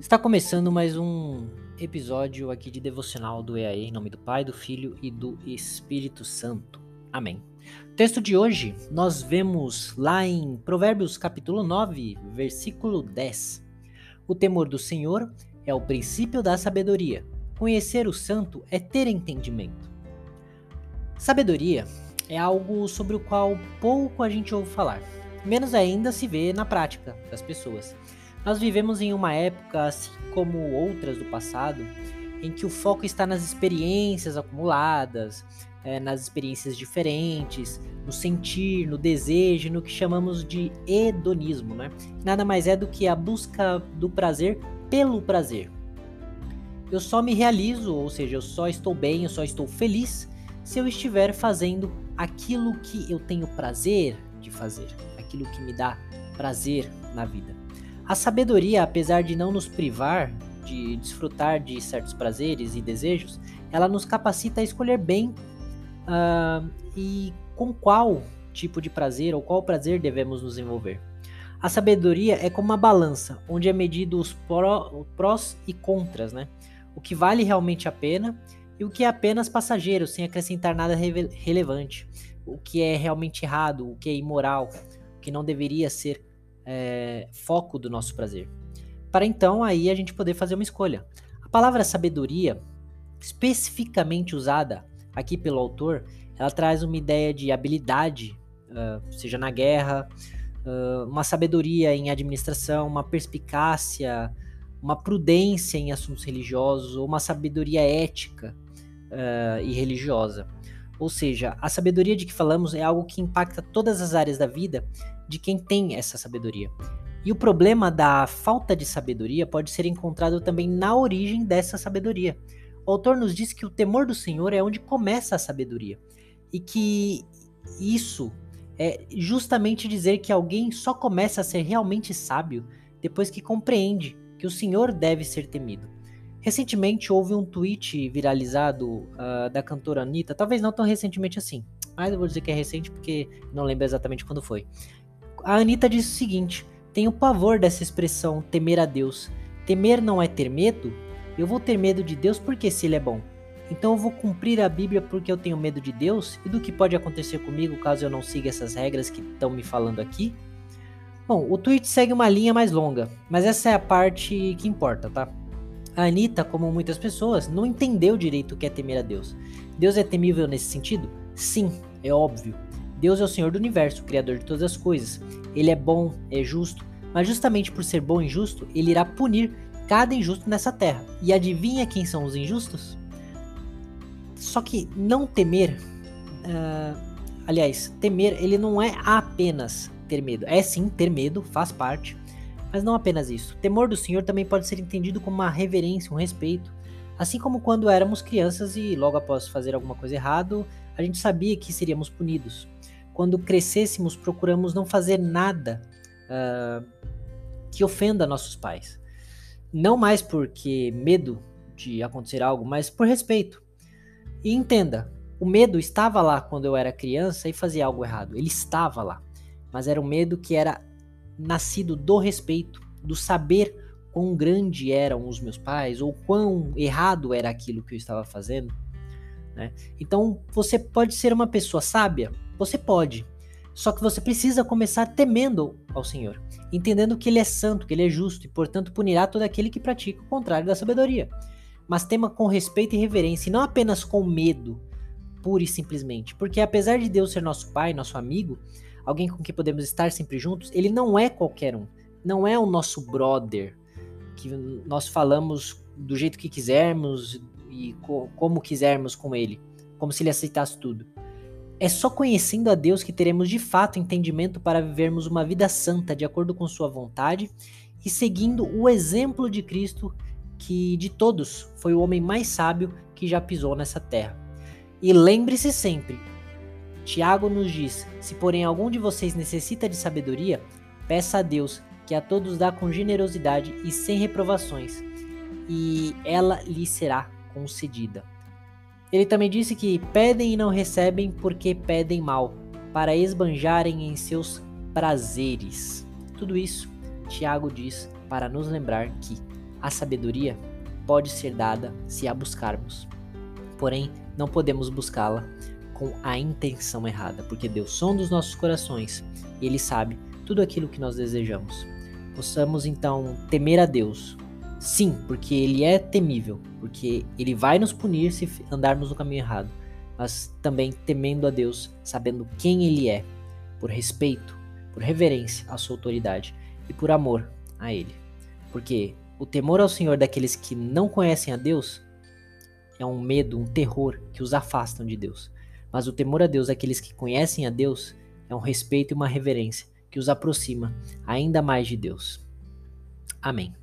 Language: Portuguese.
Está começando mais um episódio aqui de devocional do EAE, em nome do Pai, do Filho e do Espírito Santo. Amém. Texto de hoje nós vemos lá em Provérbios capítulo 9, versículo 10. O temor do Senhor é o princípio da sabedoria. Conhecer o santo é ter entendimento. Sabedoria é algo sobre o qual pouco a gente ouve falar. Menos ainda se vê na prática das pessoas. Nós vivemos em uma época, assim como outras do passado, em que o foco está nas experiências acumuladas, é, nas experiências diferentes, no sentir, no desejo, no que chamamos de hedonismo, né? Nada mais é do que a busca do prazer pelo prazer. Eu só me realizo, ou seja, eu só estou bem, eu só estou feliz se eu estiver fazendo aquilo que eu tenho prazer de fazer, aquilo que me dá prazer na vida. A sabedoria, apesar de não nos privar de desfrutar de certos prazeres e desejos, ela nos capacita a escolher bem uh, e com qual tipo de prazer ou qual prazer devemos nos envolver. A sabedoria é como uma balança, onde é medido os pró, prós e contras, né? O que vale realmente a pena e o que é apenas passageiro, sem acrescentar nada relevante. O que é realmente errado, o que é imoral, o que não deveria ser é, foco do nosso prazer. Para então aí a gente poder fazer uma escolha. A palavra sabedoria, especificamente usada aqui pelo autor, ela traz uma ideia de habilidade, uh, seja na guerra, uh, uma sabedoria em administração, uma perspicácia, uma prudência em assuntos religiosos, ou uma sabedoria ética uh, e religiosa. Ou seja, a sabedoria de que falamos é algo que impacta todas as áreas da vida de quem tem essa sabedoria. E o problema da falta de sabedoria pode ser encontrado também na origem dessa sabedoria. O autor nos diz que o temor do Senhor é onde começa a sabedoria. E que isso é justamente dizer que alguém só começa a ser realmente sábio depois que compreende que o Senhor deve ser temido. Recentemente houve um tweet viralizado uh, da cantora Anitta, talvez não tão recentemente assim, mas eu vou dizer que é recente porque não lembro exatamente quando foi a Anitta diz o seguinte: tenho pavor dessa expressão temer a Deus. Temer não é ter medo? Eu vou ter medo de Deus porque se ele é bom. Então eu vou cumprir a Bíblia porque eu tenho medo de Deus e do que pode acontecer comigo caso eu não siga essas regras que estão me falando aqui? Bom, o tweet segue uma linha mais longa, mas essa é a parte que importa, tá? A Anitta, como muitas pessoas, não entendeu direito o que é temer a Deus. Deus é temível nesse sentido? Sim, é óbvio. Deus é o Senhor do universo, Criador de todas as coisas. Ele é bom, é justo, mas justamente por ser bom e justo, ele irá punir cada injusto nessa terra. E adivinha quem são os injustos? Só que não temer, uh, aliás, temer, ele não é apenas ter medo. É sim ter medo, faz parte, mas não apenas isso. O temor do Senhor também pode ser entendido como uma reverência, um respeito. Assim como quando éramos crianças e logo após fazer alguma coisa errado, a gente sabia que seríamos punidos quando crescêssemos, procuramos não fazer nada uh, que ofenda nossos pais. Não mais porque medo de acontecer algo, mas por respeito. E entenda, o medo estava lá quando eu era criança e fazia algo errado. Ele estava lá. Mas era um medo que era nascido do respeito, do saber quão grande eram os meus pais ou quão errado era aquilo que eu estava fazendo. Né? Então você pode ser uma pessoa sábia, você pode. Só que você precisa começar temendo ao Senhor, entendendo que Ele é santo, que Ele é justo e, portanto, punirá todo aquele que pratica o contrário da sabedoria. Mas tema com respeito e reverência, e não apenas com medo, pura e simplesmente. Porque apesar de Deus ser nosso Pai, nosso amigo, alguém com quem podemos estar sempre juntos, Ele não é qualquer um. Não é o nosso brother, que nós falamos do jeito que quisermos e co como quisermos com Ele, como se Ele aceitasse tudo. É só conhecendo a Deus que teremos de fato entendimento para vivermos uma vida santa de acordo com Sua vontade e seguindo o exemplo de Cristo, que de todos foi o homem mais sábio que já pisou nessa terra. E lembre-se sempre: Tiago nos diz: se porém algum de vocês necessita de sabedoria, peça a Deus, que a todos dá com generosidade e sem reprovações, e ela lhe será concedida. Ele também disse que pedem e não recebem porque pedem mal, para esbanjarem em seus prazeres. Tudo isso, Tiago diz para nos lembrar que A sabedoria pode ser dada se a buscarmos. Porém, não podemos buscá-la com a intenção errada, porque Deus sonda os nossos corações e Ele sabe tudo aquilo que nós desejamos. Possamos então temer a Deus. Sim, porque Ele é temível, porque Ele vai nos punir se andarmos no caminho errado, mas também temendo a Deus, sabendo quem Ele é, por respeito, por reverência à Sua autoridade e por amor a Ele. Porque o temor ao Senhor daqueles que não conhecem a Deus é um medo, um terror que os afastam de Deus. Mas o temor a Deus daqueles que conhecem a Deus é um respeito e uma reverência que os aproxima ainda mais de Deus. Amém.